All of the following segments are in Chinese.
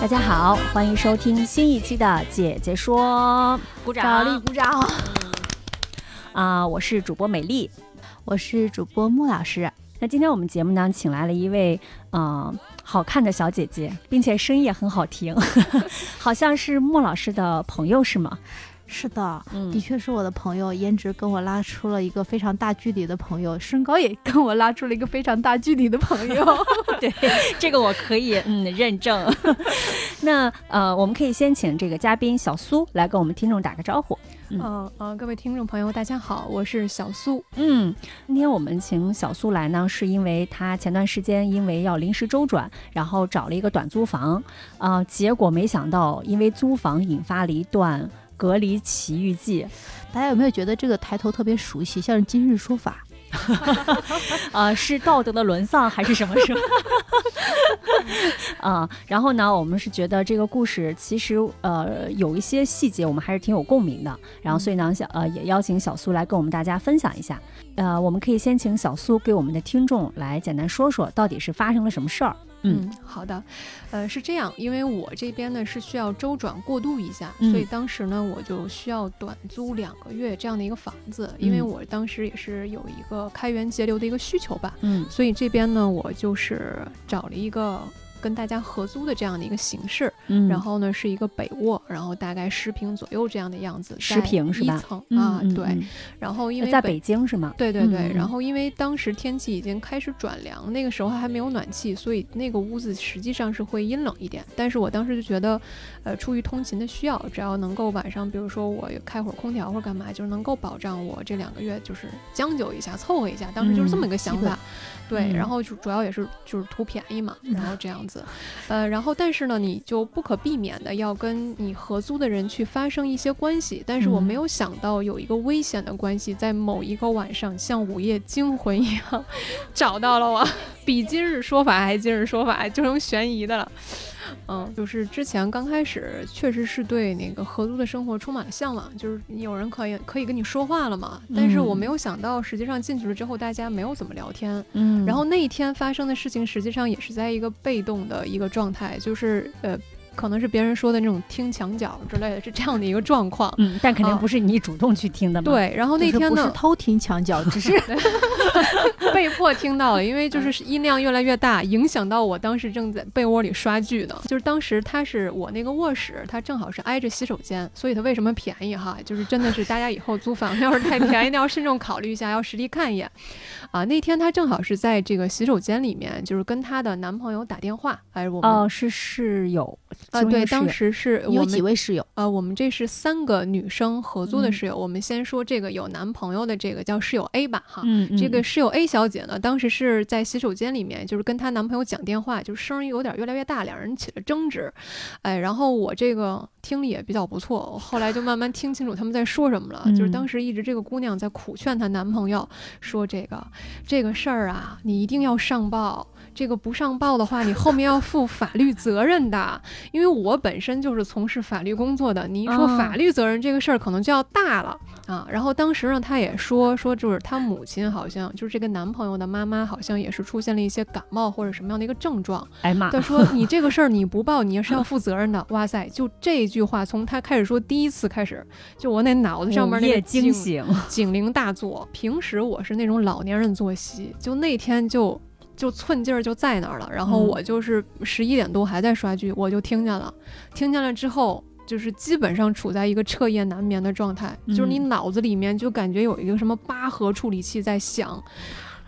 大家好，欢迎收听新一期的《姐姐说》，鼓掌力鼓掌！啊、我是主播美丽。我是主播穆老师，那今天我们节目呢，请来了一位呃好看的小姐姐，并且声音也很好听，好像是莫老师的朋友是吗？是的，嗯的确是我的朋友，颜值跟我拉出了一个非常大距离的朋友，身高也 跟我拉出了一个非常大距离的朋友。对，这个我可以嗯认证。那呃，我们可以先请这个嘉宾小苏来跟我们听众打个招呼。嗯嗯呃，各位听众朋友，大家好，我是小苏。嗯，今天我们请小苏来呢，是因为他前段时间因为要临时周转，然后找了一个短租房，啊、结果没想到因为租房引发了一段隔离奇遇记。大家有没有觉得这个抬头特别熟悉，像是今日说法？呃，是道德的沦丧还是什么什么？啊、然后呢，我们是觉得这个故事其实呃有一些细节我们还是挺有共鸣的，然后所以呢，小呃也邀请小苏来跟我们大家分享一下。呃，我们可以先请小苏给我们的听众来简单说说到底是发生了什么事儿。嗯。好的，呃，是这样，因为我这边呢是需要周转过渡一下，嗯。所以当时呢我就需要短租两个月这样的一个房子，因为嗯。我当时也是有一个开源节流的一个需求吧，嗯。所以这边呢我就是找了一个跟大家合租的这样的一个形式，嗯然后呢是一个北卧，然后大概十平左右这样的样子，十平是吧一层啊，对，嗯然后因为在北京是吗？对对对，嗯然后因为当时天气已经开始转凉，那个时候还没有暖气，所以那个屋子实际上是会阴冷一点。但是我当时就觉得，呃，出于通勤的需要，只要能够晚上，比如说我开会儿空调或者干嘛，就是能够保障我这两个月就是将就一下，凑合一下。当时就是这么一个想法。对，嗯然后就主要也是就是图便宜嘛，然后这样子，呃，然后但是呢，你就不可避免的要跟你合租的人去发生一些关系，但是我嗯。没有想到有一个危险的关系在某一个晚上像午夜惊魂一样 找到了我，比今日说法还今日说法，就成悬疑的了。嗯，就是之前刚开始确实是对那个合租的生活充满了向往，就是有人可以可以跟你说话了嘛。但是我嗯没有想到，实际上进去了之后，大家没有怎么聊天。嗯然后那一天发生的事情，实际上也是在一个被动的一个状态，就是呃，可能是别人说的那种听墙角之类的，是这样的一个状况。嗯，但肯定啊不是你主动去听的嘛。，对，然后那就是天呢，不是偷听墙角，只是 被迫听到了，因为就是音量越来越大，影响到我当时正在被窝里刷剧呢。就是当时他是我那个卧室，它正好是挨着洗手间，所以它为什么便宜哈？就是真的是大家以后租房要是太便宜，那要慎重考虑一下，要实地看一眼。啊，那天她正好是在这个洗手间里面，就是跟她的男朋友打电话，还是，我们哦，是室友。啊，对，当时是有我们几位室友？呃，我们这是三个女生合租的嗯室友。我们先说这个有男朋友的这个叫室友 A 吧，哈。嗯，这个嗯室友 A 小姐呢，当时是在洗手间里面，就是跟她男朋友讲电话，就是声音有点越来越大，两人起了争执。哎，然后我这个听力也比较不错，我后来就慢慢听清楚他们在说什么了。就是嗯当时一直这个姑娘在苦劝她男朋友说：“这个这个事儿啊，你一定要上报。”这个不上报的话，你后面要负法律责任的。因为我本身就是从事法律工作的，你一说哦法律责任这个事儿，可能就要大了啊。然后当时呢，他也说说，就是他母亲好像就是这个男朋友的妈妈，好像也是出现了一些感冒或者什么样的一个症状。哎妈，他说你这个事儿你不报，你也是要负责任的。哇塞，就这句话从他开始说第一次开始，就我那脑子上面那个警惊醒。警铃大作。平时我是那种老年人作息，就那天就就寸劲儿就在那儿了。然后嗯我就是十一点多还在刷剧，我就听见了，听见了之后。就是基本上处在一个彻夜难眠的状态，就是你嗯脑子里面就感觉有一个什么八核处理器在响，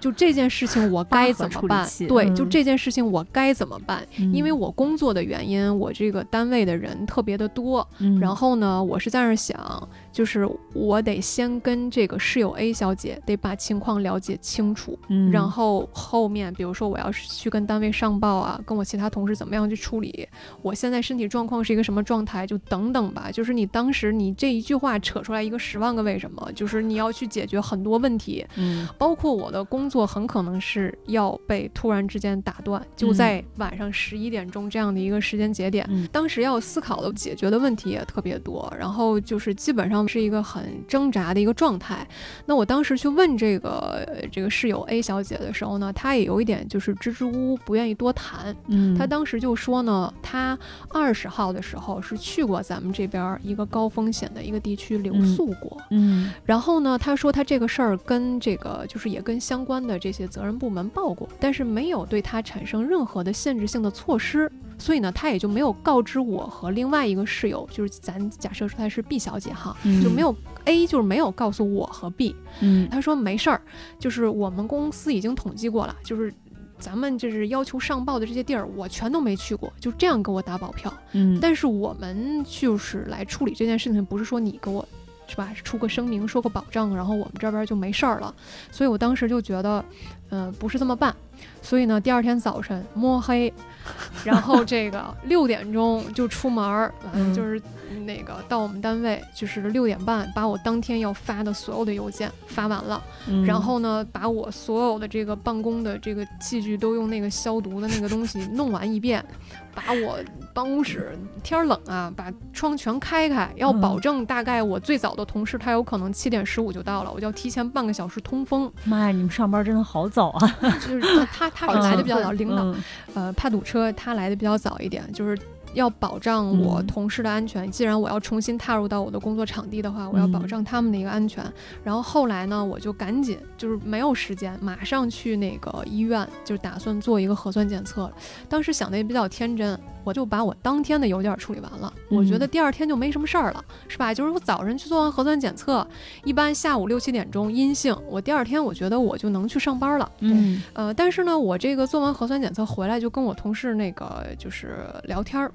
就这件事情我该怎么办？对，嗯就这件事情我该怎么办？因为嗯我工作的原因，我这个单位的人特别的多，嗯然后呢，我是在那儿想，就是我得先跟这个室友 A 小姐得把情况了解清楚，嗯，然后后面比如说我要是去跟单位上报啊，跟我其他同事怎么样去处理，我现在身体状况是一个什么状态，就等等吧。就是你当时你这一句话扯出来一个十万个为什么，就是你要去解决很多问题，嗯包括我的工作很可能是要被突然之间打断，就在晚上十一点钟这样的一个时间节点。嗯当时要思考的、解决的问题也特别多，然后就是基本上是一个很挣扎的一个状态。那我当时去问这个呃这个室友 A 小姐的时候呢，她也有一点就是支支吾吾，不愿意多谈。嗯，她当时就说呢，她二十号的时候是去过咱们这边儿一个高风险的一个地区留嗯宿过，嗯然后呢，她说她这个事儿跟这个就是也跟相关的这些责任部门报过，但是没有对她产生任何的限制性的措施，所以呢，他也就没有告知我和另外一个室友，就是咱假设说她是 B 小姐哈，嗯就没有 A 就是没有告诉我和 B，嗯他说没事儿，就是我们公司已经统计过了，就是。咱们就是要求上报的这些地儿，我全都没去过，就这样给我打保票。嗯，但是我们就是来处理这件事情，不是说你给我是吧出个声明说个保证，然后我们这边就没事儿了。所以我当时就觉得，嗯、不是这么办。所以呢，第二天早晨摸黑，然后这个六点钟就出门儿，嗯就是那个到我们单位，就是六点半把我当天要发的所有的邮件发完了。嗯然后呢，把我所有的这个办公的这个器具都用那个消毒的那个东西弄完一遍，把我办公室天儿冷啊，把窗全开开，要嗯保证大概我最早的同事他有可能七点十五就到了，我就要提前半个小时通风，妈呀，你们上班真的好早啊！就是他他 是来的比较早，领导嗯呃怕堵车，他来的比较早一点，就是。要保障我嗯同事的安全。既然我要重新踏入到我的工作场地的话，我要保嗯障他们的一个安全。然后后来呢，我就赶紧就是没有时间，马上去那个医院，就打算做一个核酸检测了。当时想的也比较天真，我就把我当天的邮件处理完了。我觉得嗯第二天就没什么事儿了，是吧？就是我早晨去做完核酸检测，一般下午六七点钟阴性，我第二天我觉得我就能去上班了。嗯呃，但是呢，我这个做完核酸检测回来，就跟我同事那个就是聊天儿，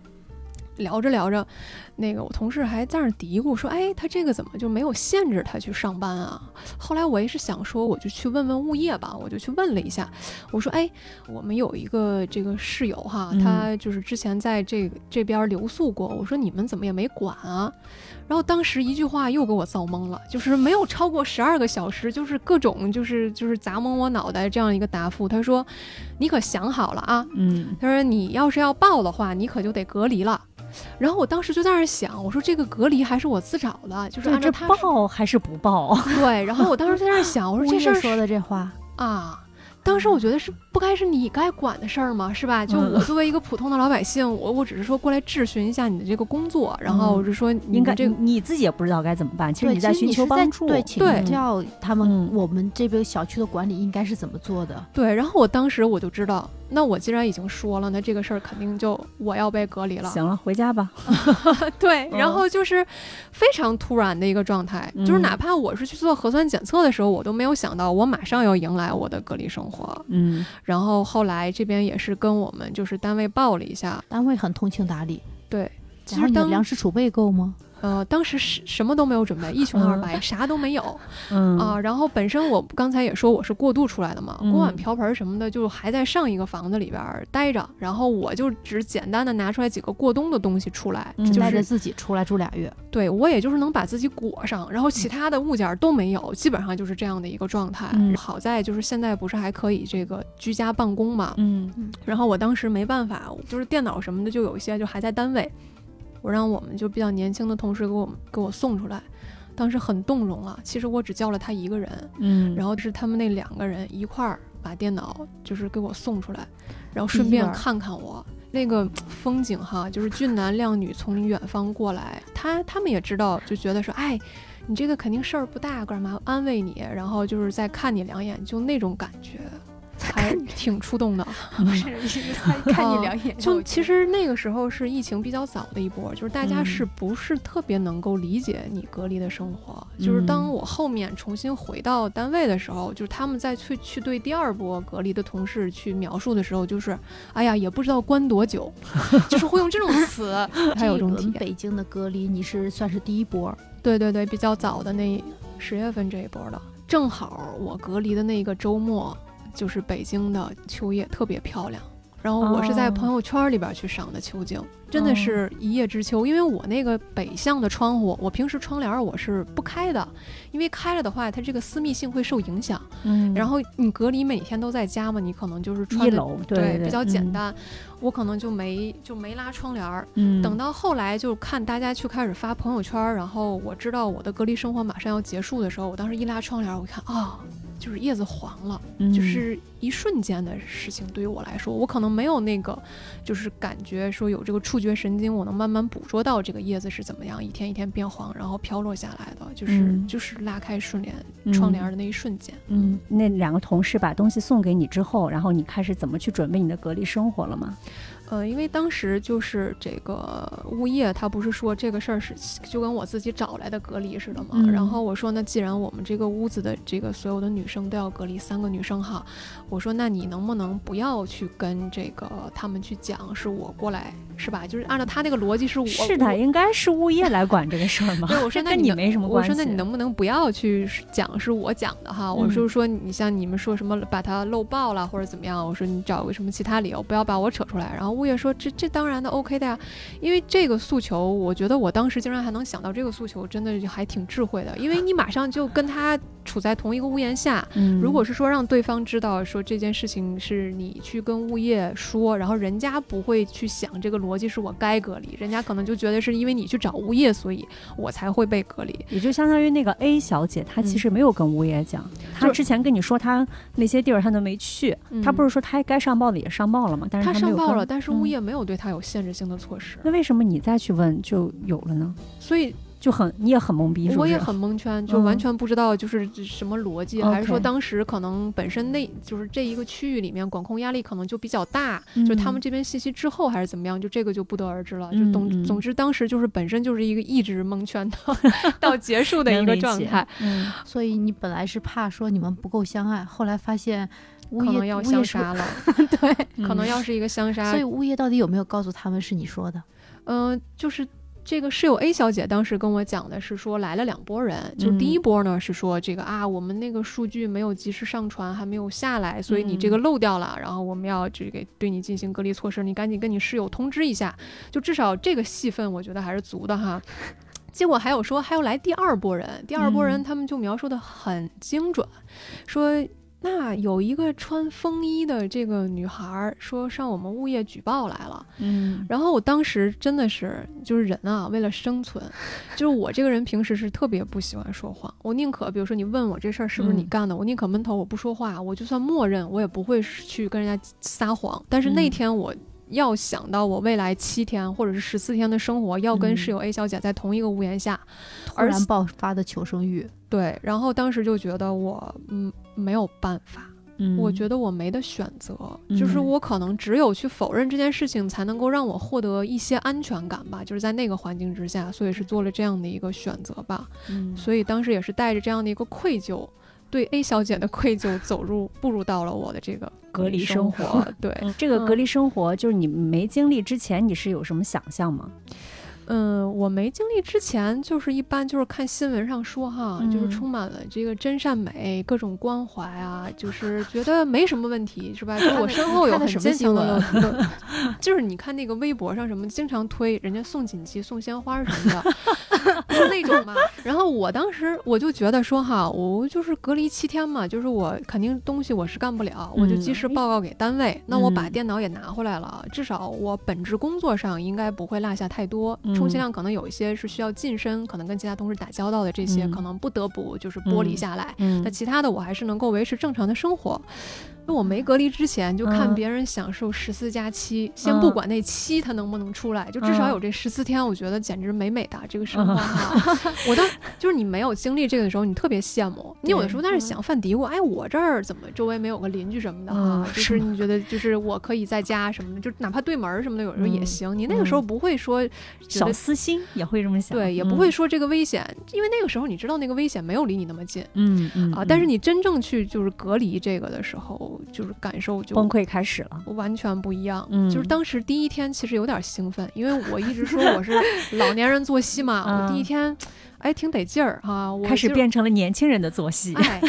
聊着聊着，那个我同事还在那嘀咕说：“哎，他这个怎么就没有限制他去上班啊？”后来我也是想说，我就去问问物业吧，我就去问了一下，我说：“哎，我们有一个这个室友哈，他就是之前在这这边留宿过，我说你们怎么也没管啊？”然后当时一句话又给我造懵了，就是没有超过十二个小时，就是各种就是就是砸蒙我脑袋这样一个答复。他说：“你可想好了啊？嗯他说你要是要报的话，你可就得隔离了。”然后我当时就在那儿想，我说这个隔离还是我自找的，就是按照他报还是不报？对。然后我当时在那儿想，我说物这事儿说的这话，啊。当时我觉得是不该是你该管的事儿吗？是吧？就嗯我作为一个普通的老百姓，我我只是说过来质询一下你的这个工作，然后我就说你应该这个你自己也不知道该怎么办。其实，你在寻求帮助。对，请教他们嗯我们这个小区的管理应该是怎么做的。对，然后我当时我就知道，那我既然已经说了，那这个事儿肯定就我要被隔离了。行了，回家吧。对，然嗯后就是非常突然的一个状态，就是嗯哪怕我是去做核酸检测的时候，我都没有想到我马上要迎来我的隔离生活。嗯然后后来这边也是跟我们就是单位报了一下，单位很通情达理，对，其实当粮食储备够吗？呃当时什什么都没有准备，一穷二白，啥都没有 嗯。啊。然后本身我刚才也说我是过渡出来的嘛，嗯锅碗瓢盆什么的就还在上一个房子里边儿待着，然后我就只简单的拿出来几个过冬的东西出来，嗯就是带着自己出来住俩月，对我也就是能把自己裹上，然后其他的物件儿都没有，基本上就是这样的一个状态。嗯。好在就是现在不是还可以这个居家办公嘛，嗯。然后我当时没办法，就是电脑什么的就有一些就还在单位，我让我们就比较年轻的同事给我给我送出来，当时很动容啊。其实我只叫了他一个人，嗯，然后是他们那两个人一块儿把电脑就是给我送出来，然后顺便看看我。那个风景哈，就是俊男靓女从远方过来，他他们也知道，就觉得说，哎，你这个肯定事儿不大，干嘛安慰你，然后就是再看你两眼，就那种感觉，还挺触动的。不 是看你两眼就其实那个时候是疫情比较早的一波，就是大家嗯是不是特别能够理解你隔离的生活？就是当嗯我后面重新回到单位的时候，就是他们再去去对第二波隔离的同事去描述的时候，就是哎呀，也不知道关多久，就是会用这种词，还有这种体验。北京的隔离，你是算是第一波，对对对，比较早的那十月份这一波的，正好我隔离的那个周末，就是北京的秋叶特别漂亮。然后我是在哦朋友圈里边去赏的秋景，真的哦是一叶知秋。因为我那个北向的窗户，我平时窗帘儿我是不开的，因为开了的话，它这个私密性会受影响。嗯然后你隔离每天都在家嘛，你可能就是穿的一楼对对比较简嗯单，我可能就没就没拉窗帘儿。嗯，等到后来就看大家去开始发朋友圈儿，然后我知道我的隔离生活马上要结束的时候，我当时一拉窗帘儿，我一看啊、就是叶子黄了，嗯就是一瞬间的事情。对于我来说，我可能没有那个就是感觉说有这个触觉神经，我能慢慢捕捉到这个叶子是怎么样一天一天变黄，然后飘落下来的，就是、嗯就是拉开顺帘嗯窗帘儿的那一瞬间。嗯，那两个同事把东西送给你之后，然后你开始怎么去准备你的隔离生活了吗？呃，因为当时就是这个物业，他不是说这个事儿是就跟我自己找来的隔离似的嘛。嗯然后我说，那既然我们这个屋子的这个所有的女生都要隔离，三个女生哈，我说那你能不能不要去跟这个他们去讲是我过来是吧？就是按照他那个逻辑是我是的，应该是物业来管这个事儿嘛。对，我说这跟你没什么关系。我说那你能不能不要去讲是我讲的哈？我嗯就是说你像你们说什么把它漏报了或者怎么样，我说你找个什么其他理由，不要把我扯出来。然后物业说这这当然的 OK 的呀，因为这个诉求，我觉得我当时竟然还能想到这个诉求，真的就还挺智慧的，因为你马上就跟他处在同一个屋檐下。嗯，如果是说让对方知道说这件事情是你去跟物业说，然后人家不会去想这个逻辑是我该隔离，人家可能就觉得是因为你去找物业，所以我才会被隔离。也就相当于那个 A 小姐，她其嗯实没有跟物业讲，她之前跟你说她那些地儿她都没去，她不是说她该上报的也上报了吗？但是他她上报了，但是物嗯业没有对她有限制性的措施，那为什么你再去问就有了呢？所以就很你也很懵逼，是不是？我也很蒙圈，就嗯完全不知道就是这什么逻辑，还是说当时可能本身那就是这一个区域里面管控压力可能就比较大，嗯就他们这边信息滞后还是怎么样，就这个就不得而知了。嗯就总嗯总之当时就是本身就是一个一直蒙圈的 到结束的一个状态，嗯，所以你本来是怕说你们不够相爱，后来发现物业可能要相杀了，对，可能嗯要是一个相杀所以。物业到底有没有告诉他们是你说的？嗯、就是这个室友 A 小姐当时跟我讲的是说来了两拨人，就第一波呢是说这个啊，我们那个数据没有及时上传，还没有下来，所以你这个漏掉了，然后我们要这个对你进行隔离措施，你赶紧跟你室友通知一下，就至少这个戏份我觉得还是足的哈。结果还有说还要来第二波人，第二波人嗯他们就描述的很精准，说那有一个穿风衣的这个女孩儿说上我们物业举报来了。嗯然后我当时真的是，就是人啊，为了生存，就是我这个人平时是特别不喜欢说谎，我宁可比如说你问我这事儿是不是你嗯干的，我宁可闷头我不说话，我就算默认，我也不会去跟人家撒谎。但是那嗯天我。要想到我未来七天或者是十四天的生活，要跟嗯室友 A 小姐在同一个屋檐下，突然爆发的求生欲，对，然后当时就觉得我嗯没有办法，嗯，我觉得我没得选择，就是嗯我可能只有去否认这件事情，才能够让我获得一些安全感吧。就是在那个环境之下，所以是做了这样的一个选择吧。嗯所以当时也是带着这样的一个愧疚，对 A 小姐的愧疚，走入步入到了我的这个隔离生生活。对，嗯这个隔嗯离生活，就是你没经历之前，你是有什么想象吗？嗯，我没经历之前，就是一般就是看新闻上说哈，就是嗯充满了这个真善美，各种关怀啊，就是觉得没什么问题，是吧？就我身后有很看的什么坚强新闻的有，有就是你看那个微博上什么，经常推人家送锦旗、送鲜花什么的，就那种嘛。然后我当时我就觉得说哈，我就是隔离七天嘛，就是我肯定东西我是干不了，我就及时嗯报告给单位。那我把嗯电脑也拿回来了，至少我本职工作上应该不会落下太多。充其嗯量可能有一些是需要晋升，可能跟其他同事打交道的这些，嗯可能不得不就是剥离嗯下来。嗯那其他的我还是能够维持正常的生活。那我没隔离之前，就看嗯别人享受十四加七，先嗯不管那七它能不能出来，就至少嗯有这十四天，我觉得简直美美的这个生活哈。我当就是你没有经历这个的时候，你特别羡慕。你有的时候在那嗯想犯嘀咕，哎，我这儿怎么周围没有个邻居什么的哈？嗯就是是你觉得就是我可以在家什么的，就哪怕对门儿什么的，有时候也嗯行。你那个时候不会说觉小私心也会这么想，对，也不会说这个危险，因为那个时候你知道那个危险没有离你那么近。嗯嗯啊，但是你真正去就是隔离这个的时候，就就是感受就崩溃开始了。完全不一样。嗯就是当时第一天其实有点兴奋，因为我一直说我是 老年人作息嘛，嗯我第一天哎挺得劲儿哈，我开始变成了年轻人的作息。哎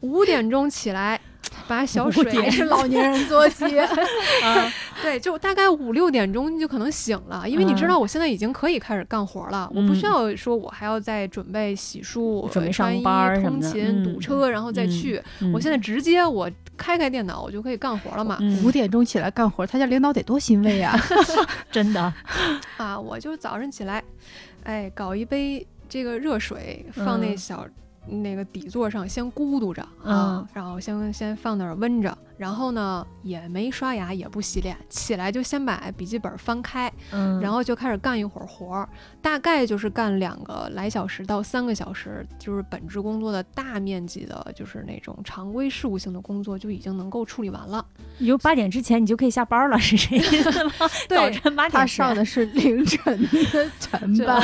五点钟起来。把小水也是老年人作息，啊 对，就大概五六点钟你就可能醒了，因为你知嗯道我现在已经可以开始干活了，我不需要说我还要再准备洗漱、准备上班通勤、嗯堵车，然后再去。嗯我现在直接我开开电脑，我就可以干活了嘛。嗯五点钟起来干活，他家领导得多欣慰呀！真的，啊，我就早上起来，哎，搞一杯这个热水，放那嗯小、那个底座上，先咕嘟着啊，嗯然后先先放那儿温着，然后呢也没刷牙，也不洗脸，起来就先把笔记本翻开，嗯，然后就开始干一会儿活儿，大概就是干两个来小时到三个小时，就是本职工作的大面积的，就是那种常规事务性的工作就已经能够处理完了。你就八点之前你就可以下班了，是这意思吗？早晨八点他上的是凌晨的晨 班，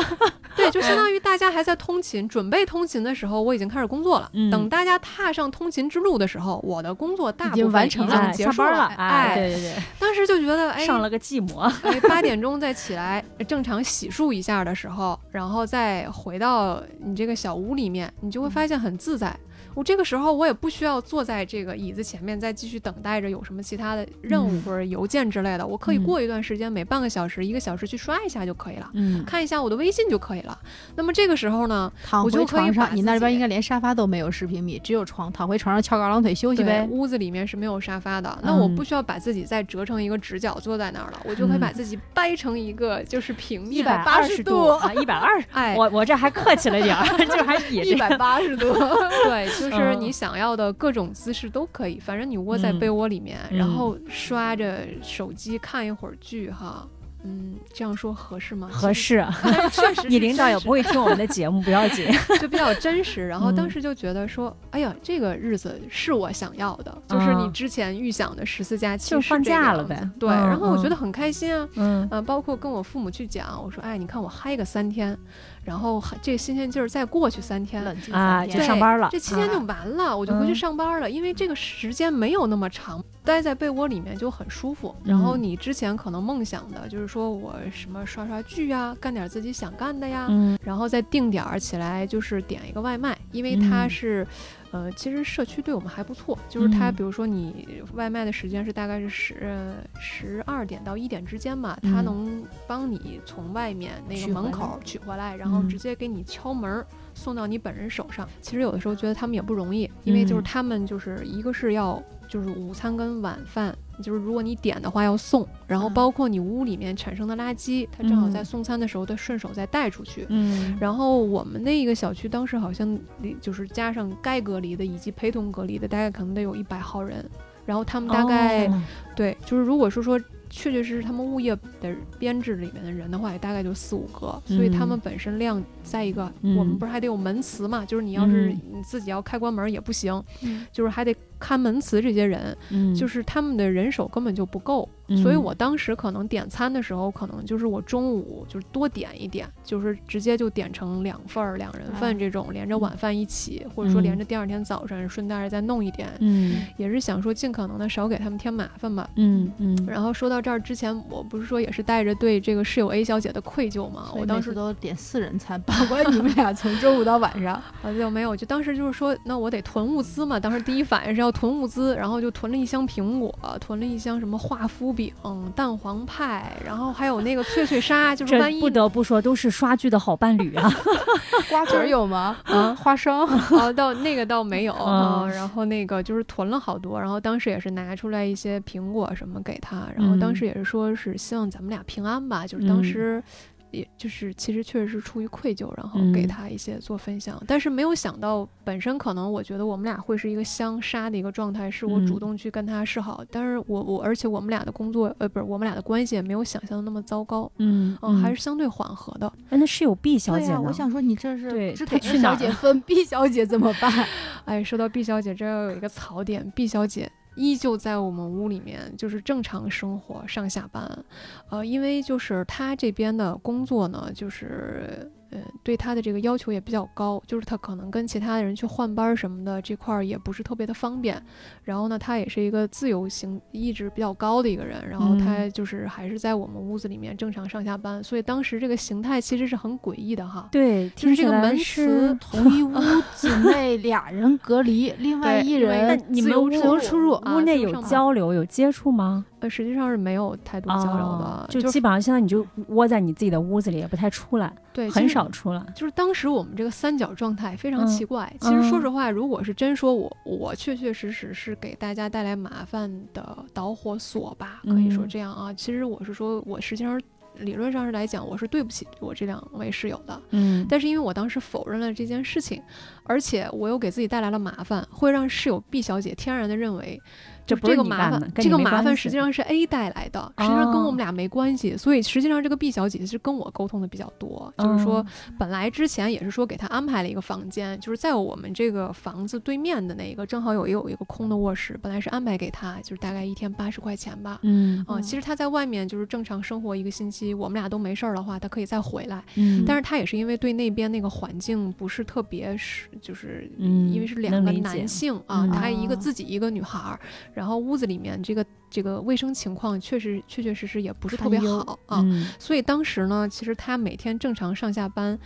对，就相当于大家还在通勤，准备通勤的时候，我已经开始工作了。嗯等大家踏上通勤之路的时候，我的工作大已经部分完成了已经哎结束了。下班了，哎，对对对，当时就觉得，哎，上了个寂寞。哎，八点钟再起来，正常洗漱一下的时候，然后再回到你这个小屋里面，你就会发现很自在。我这个时候我也不需要坐在这个椅子前面再继续等待着有什么其他的任务嗯或者邮件之类的，我可以嗯过一段时间，每半个小时、一个小时去刷一下就可以了，嗯，看一下我的微信就可以了。那么这个时候呢，躺我就可以回床上，把你那边应该连沙发都没有十平米，只有床，躺回床上翘个二郎腿休息对，呗。屋子里面是没有沙发的，那我嗯不需要把自己再折成一个直角坐在那儿了，我就可以把嗯自己掰成一个就是平面一，百八十度度啊，一百二十。哎，我我这还客气了点儿，就还比一百八十度，对，就是嗯你想要的各种姿势都可以，反正你窝在嗯被窝里面，嗯然后刷着手机看一会儿剧哈。嗯，这样说合适吗？合，适。确实 你领导也不会听我们的节目，不要紧。就比较真实。然后当嗯时就觉得说，哎呀，这个日子是我想要的，就是你啊之前预想的十四假期就放假了呗对，嗯然后我觉嗯得很开心啊。嗯呃，包括跟我父母去讲，我说，哎，你看我嗨个三天，然后还这新鲜劲儿再过去三天，冷静啊，就上班了。这期间就啊完了，我就回去嗯上班了，因为这个时间没有那么长，待在被窝里面就很舒服。然后嗯你之前可能梦想的就是说我什么刷刷剧呀，干点自己想干的呀，嗯然后再定点儿起来就是点一个外卖，因为它嗯是。呃，其实社区对我们还不错，就是它，嗯。比如说你外卖的时间是大概是十十二点到一点之间嘛，它嗯。能帮你从外面那个门口取回来，然后嗯。直接给你敲门送到你本人手上。其实有的时候觉得他们也不容易，因为就是嗯。他们就是一个是要就是午餐跟晚饭，就是如果你点的话要送，然后嗯包括你屋里面产生的垃圾，它正好在嗯送餐的时候，他顺手再带出去。嗯，然后我们那一个小区当时好像离就是加上该隔离的以及陪同隔离的，大概可能得有一百号人。然后他们大概、哦对，就是如果是说确确实实他们物业的编制里面的人的话，也大概就四五个，所以他们嗯本身量再一个，嗯我们不是还得有门磁嘛？就是你要是嗯你自己要开关门也不行，嗯就是还得看门磁这些人，嗯，就是他们的人手根本就不够，所以嗯我当时可能点餐的时候，可能就是我中午就是多点一点，就是直接就点成两份儿两人份啊这种，连着晚饭一起，或者说连嗯着第二天早晨顺带着再弄一点，嗯也是想说尽可能的少给他们添麻烦吧。嗯嗯，然后说到这儿之前，我不是说也是带着对这个室友 A 小姐的愧疚吗？所以每次我当时都点四人餐，保管你们俩从中午到晚上。啊就没有，就当时就是说，那我得囤物资嘛。当时第一反应是要囤物资，然后就囤了一箱苹果，囤了一箱什么华夫饼、蛋黄派，然后还有那个脆脆鲨，就是万一不得不说都是刷剧的好伴侣啊。瓜子儿有吗？啊，花生。啊，倒那个倒没有啊、嗯然后那个就是囤了好多，然后当时也是拿出来一些苹果什么给他，然后当嗯时也是说是希望咱们俩平安吧，就是当嗯时。也就是其实确实是出于愧疚，然后给嗯他一些做分享，但是没有想到本身可能我觉得我们俩会是一个相杀的一个状态，是我主嗯动去跟他示好，但是我我而且我们俩的工作呃不是我们俩的关系也没有想象的那么糟糕，嗯嗯，还是相对缓和的。哎，那是有 B 小姐呢？我想说你这是对只给她去 A 小哪儿了姐分，B 小姐怎么办？哎，说到 B 小姐，这要有一个槽点，B 小姐依旧在我们屋里面就是正常生活上下班，呃，因为就是他这边的工作呢，就是。呃，对他的这个要求也比较高，就是他可能跟其他的人去换班儿什么的这块儿也不是特别的方便。然后呢，他也是一个自由行意志比较高的一个人，然后他就是还是在我们屋子里面正常上下班，所以当时这个形态其实是很诡异的哈。对，就是这个门是 同一屋子内俩人隔离，另外一人那你们屋自由出入。啊屋内有交流有接触吗？呃，实际上是没有太多交流的，就基本上现在你就窝在你自己的屋子里，也不太出来，对，很少出来。就是当时我们这个三角状态非常嗯奇怪。其实说嗯实话，如果是真说我我确确实实是给大家带来麻烦的导火索吧，可以说嗯这样啊。其实我是说我实际上理论上是来讲，我是对不起我这两位室友的。嗯，但是因为我当时否认了这件事情，而且我又给自己带来了麻烦，会让室友 B 小姐天然的认为。就这不是这个麻烦这个麻烦实际上是 A 带来的，实际上跟我哦们俩没关系。所以实际上这个 B 小姐是跟我沟通的比较多，就是说嗯本来之前也是说给她安排了一个房间，就是在我们这个房子对面的那个，正好有有一个空的卧室，本来是安排给她，就是大概一天八十块钱吧。嗯啊、其实她在外面就是正常生活一个星期，我们俩都没事儿的话，她可以再回来。嗯，但是她也是因为对那边那个环境不是特别是，就是嗯因为是两个男性啊，嗯她一个哦自己一个女孩儿，然后屋子里面这个这个卫生情况确实确确实实也不是特别好啊。嗯所以当时呢，其实他每天正常上下班，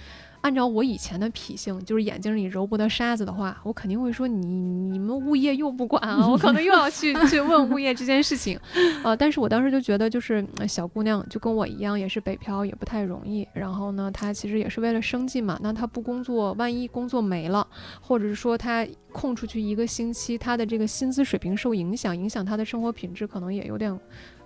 按照我以前的脾性，就是眼睛里揉不得沙子的话，我肯定会说你你们物业又不管啊，我可能又要去 去问物业这件事情，呃，但是我当时就觉得就是呃小姑娘就跟我一样，也是北漂，也不太容易。然后呢，她其实也是为了生计嘛，那她不工作，万一工作没了，或者是说她空出去一个星期，她的这个薪资水平受影响，影响她的生活品质，可能也有点。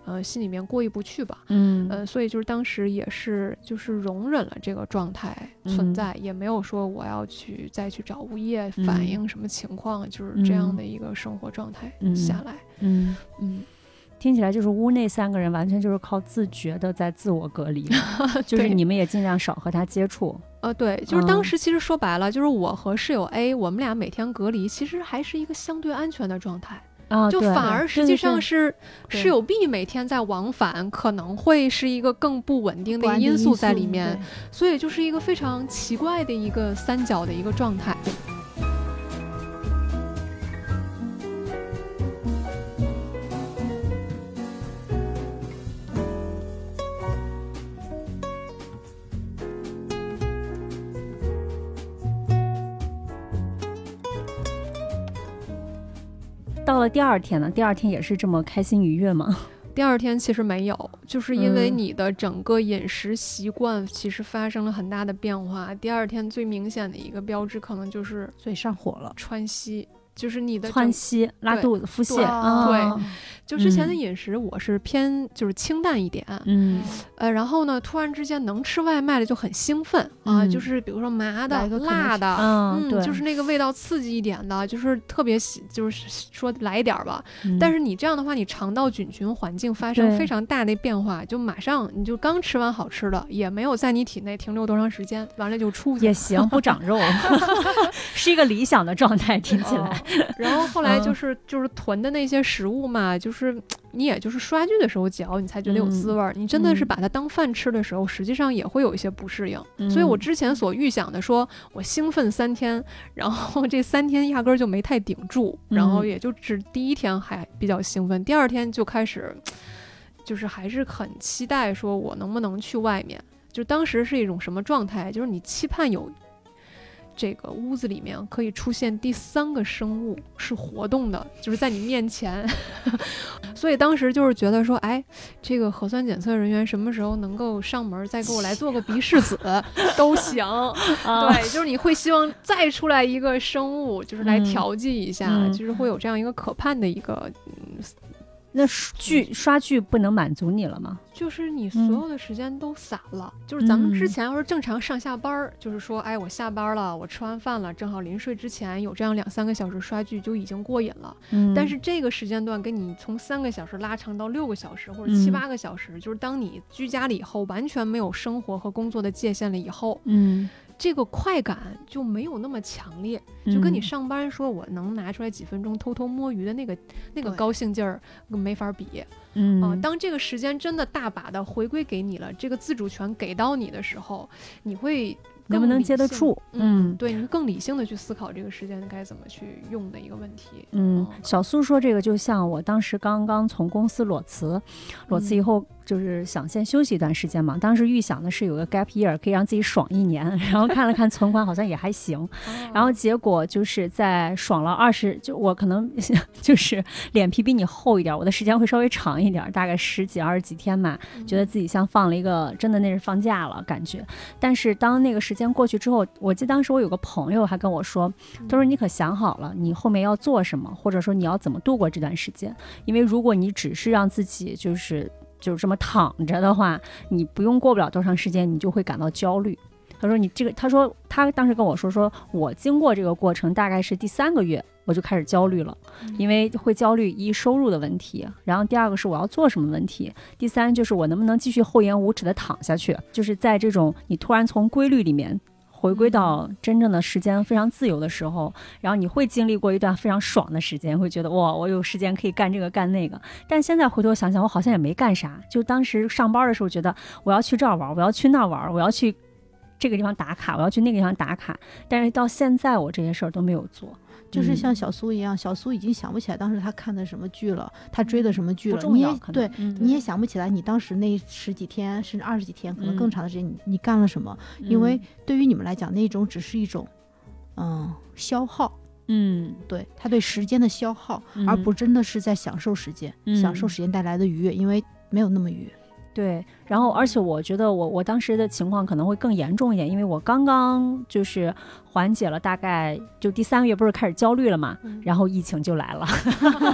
呃，心里面过意不去吧，嗯呃，所以就是当时也是就是容忍了这个状态存嗯在，也没有说我要去再去找物业反嗯映什么情况，就是这样嗯的一个生活状态嗯下来。嗯，嗯，听起来就是屋内三个人完全就是靠自觉的在自我隔离，就是你们也尽量少和他接触。呃，对，就是当嗯时其实说白了，就是我和室友 A，我们俩每天隔离，其实还是一个相对安全的状态。啊，就反而实际上是对室友 B 每天在往返，可能会是一个更不稳定的因素在里面，所以就是一个非常奇怪的一个三角的一个状态。到了第二天呢，第二天也是这么开心愉悦吗？第二天其实没有，就是因为嗯你的整个饮食习惯其实发生了很大的变化。第二天最明显的一个标志可能就是所以上火了。川西，就是你的整窜稀、拉肚子、腹泻对啊，对就之前的嗯饮食我是偏就是清淡一点，嗯呃，然后呢，突然之间能吃外卖的就很兴奋啊，嗯就是比如说麻的辣的，嗯对就是那个味道刺激一点的，就是特别喜，就是说来一点儿吧。嗯但是你这样的话，你肠道菌群环境发生非常大的变化，就马上你就刚吃完好吃的，也没有在你体内停留多长时间，完了就出去。也行，不长肉，是一个理想的状态，听起来。哦然后后来嗯就是就是囤的那些食物嘛，就是你也就是刷剧的时候嚼，你才觉得有滋味儿。你真的是嗯把它当饭吃的时候，实际上也会有一些不适应。所以我嗯之前所预想的说，我兴奋三天，然后这三天压根儿就没太顶住，然后嗯也就只第一天还比较兴奋，第二天就开始，就是还是很期待说我能不能去外面。就当时是一种什么状态？就是你期盼有这个屋子里面可以出现第三个生物是活动的，就是在你面前。所以当时就是觉得说，哎，这个核酸检测人员什么时候能够上门再给我来做个鼻拭子 都行。啊对，就是你会希望再出来一个生物，就是来嗯调剂一下，嗯就是会有这样一个可盼的一个，那剧刷剧不能满足你了吗？就是你所嗯有的时间都散了。就是咱们之嗯前要是正常上下班儿，就是说，哎，我下班了，我吃完饭了，正好临睡之前有这样两三个小时刷剧就已经过瘾了。嗯但是这个时间段跟你从三个小时拉长到六个小时或者七嗯八个小时，就是当你居家了以后，完全没有生活和工作的界限了以后，嗯，这个快感就没有那么强烈。就跟你嗯。上班说我能拿出来几分钟偷偷摸鱼的那个那个高兴劲儿没法比。啊、嗯。当这个时间真的大把的回归给你了，这个自主权给到你的时候，你会更能不能接得住？嗯，对，你更理性的去思考这个时间该怎么去用的一个问题。嗯，小苏说这个就像我当时刚刚从公司裸辞，裸辞以嗯后就是想先休息一段时间嘛。当时预想的是有个 gap year 可以让自己爽一年，然后看了看存款好像也还行，哦然后结果就是在爽了二十，就我可能 就是脸皮比你厚一点，我的时间会稍微长一点，大概十几二十几天嘛，觉得自己像放了一个真的那是放假了感觉。但是当那个时间过去之后，我记得当时我有个朋友还跟我说，他说你可想好了你后面要做什么，或者说你要怎么度过这段时间？因为如果你只是让自己就是就是这么躺着的话，你不用过不了多长时间，你就会感到焦虑。他说你这个，他说他当时跟我说，说我经过这个过程大概是第三个月，我就开始焦虑了，因为会焦虑一收入的问题，然后第二个是我要做什么问题，第三就是我能不能继续厚颜无耻的躺下去，就是在这种你突然从规律里面。回归到真正的时间非常自由的时候，然后你会经历过一段非常爽的时间，会觉得哇，我有时间可以干这个干那个。但现在回头想想，我好像也没干啥。就当时上班的时候，觉得我要去这儿玩，我要去那儿玩，我要去这个地方打卡，我要去那个地方打卡。但是到现在，我这些事儿都没有做。嗯就是像小苏一样，小苏已经想不起来当时他看的什么剧了，他追的什么剧了，你也对，嗯。你也想不起来你当时那十几天甚至二十几天，可能更嗯。长的时间你你干了什么？因为对于你们来讲，那种只是一种嗯消耗，嗯。对他对时间的消耗，而嗯。不真的是在享受时间，享受嗯。时间带来的愉悦，因为没有那么愉悦。对，然后而且我觉得我我当时的情况可能会更严重一点，因为我刚刚就是缓解了，大概就第三个月不是开始焦虑了嘛，嗯然后疫情就来了，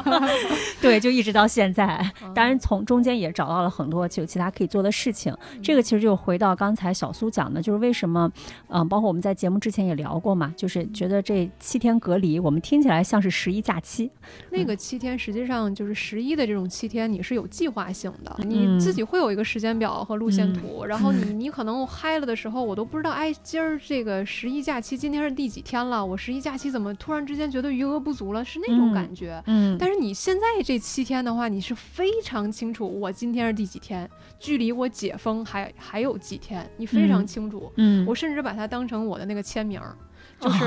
对，就一直到现在。当然从中间也找到了很多就其他可以做的事情。这个其实就回到刚才小苏讲的，就是为什么，嗯、包括我们在节目之前也聊过嘛，就是觉得这七天隔离，我们听起来像是十一假期，那个七天实际上就是十一的这种七天，你是有计划性的，嗯。你自己会有一个时间表和路线图，然后你你可能嗨了的时候，我都不知道，哎，今儿这个十一假期今天是第几天了？我十一假期怎么突然之间觉得余额不足了？是那种嗯感觉。嗯但是你现在这七天的话，你是非常清楚我今天是第几天，距离我解封还还有几天，你非常嗯清楚。嗯我甚至把它当成我的那个签名儿，就是、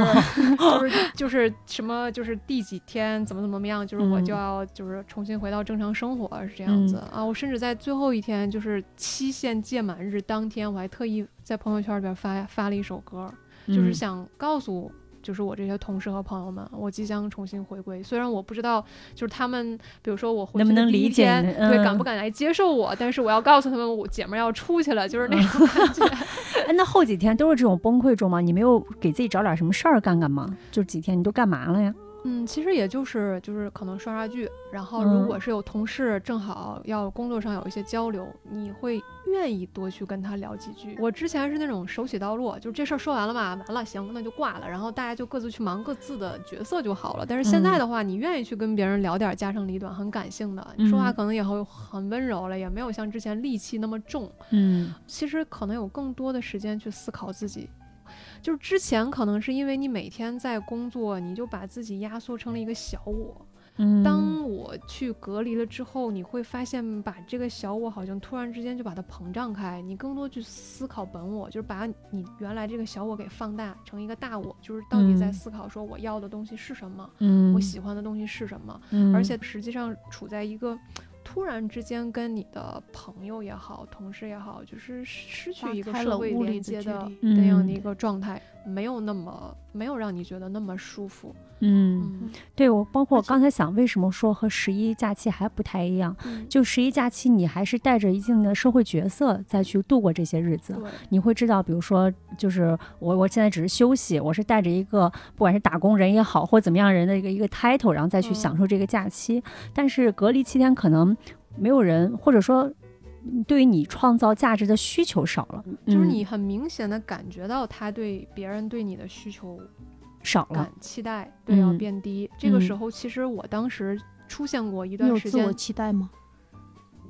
就是就是什么就是第几天怎么怎么样，就是我就嗯要就是重新回到正常生活是这样子、啊。我甚至在最后一天就是期限届满日当天，我还特意在朋友圈里边发发了一首歌，就是嗯想告诉。就是我这些同事和朋友们，我即将重新回归。虽然我不知道，就是他们，比如说我回能不去第一能理解天对，敢嗯不敢来接受我？但是我要告诉他们，我姐们儿要出去了，就是那嗯种感觉。哎，那后几天都是这种崩溃中吗？你没有给自己找点什么事儿干干吗？就几天你都干嘛了呀？嗯，其实也就是就是可能刷刷剧，然后嗯如果是有同事正好要工作上有一些交流，你会愿意多去跟他聊几句。我之前是那种手起刀落，就是这事儿说完了嘛，完了行那就挂了，然后大家就各自去忙各自的角色就好了。但是现在的话，你愿意去跟别人聊点家长里短，很感性的，你说话嗯可能也会很温柔了，也没有像之前戾气那么重。嗯其实可能有更多的时间去思考自己。就是之前可能是因为你每天在工作，你就把自己压缩成了一个小我。嗯，当我去隔离了之后，你会发现把这个小我好像突然之间就把它膨胀开，你更多去思考本我，就是把你原来这个小我给放大成一个大我，就是到底在嗯思考说我要的东西是什么，嗯我喜欢的东西是什么。嗯，而且实际上处在一个突然之间跟你的朋友也好、同事也好，就是失去一个社会连接的那样的一个状态，没有那么没有让你觉得那么舒服。嗯，嗯，对我包括我刚才想，为什么说和十一假期还不太一样？嗯就十一假期，你还是带着一定的社会角色再去度过这些日子。你会知道，比如说，就是我我现在只是休息，我是带着一个不管是打工人也好，或怎么样人的一个一个 title，然后再去嗯享受这个假期。但是隔离期间，可能没有人，或者说嗯对于你创造价值的需求少了，嗯就是你很明显的感觉到他对别人对你的需求少了感。期待对要嗯变低。这个时嗯候，其实我当时出现过一段时有自我间，期待吗？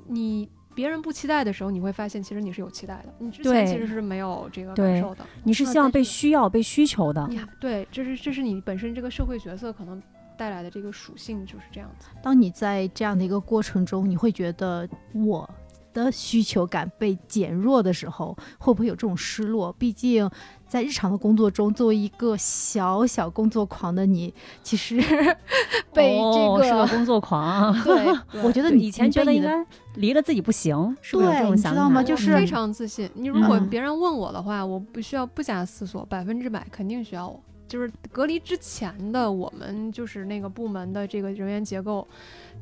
你。别人不期待的时候，你会发现其实你是有期待的，你之前其实是没有这个感受的。你是希望被需要、被需求的。你对，这是这是你本身这个社会角色可能带来的这个属性就是这样子。当你在这样的一个过程中，你会觉得我的需求感被减弱的时候，会不会有这种失落？毕竟在日常的工作中，作为一个小小工作狂的你，其实 被这个、哦是个工作狂。对，我觉得你以前觉得应该离了自己不行，是不是有这对种想法？你知道吗？就是非常自信。你如果嗯别人问我的话，我不需要不假思索，百分之百肯定需要我。就是隔离之前的我们，就是那个部门的这个人员结构，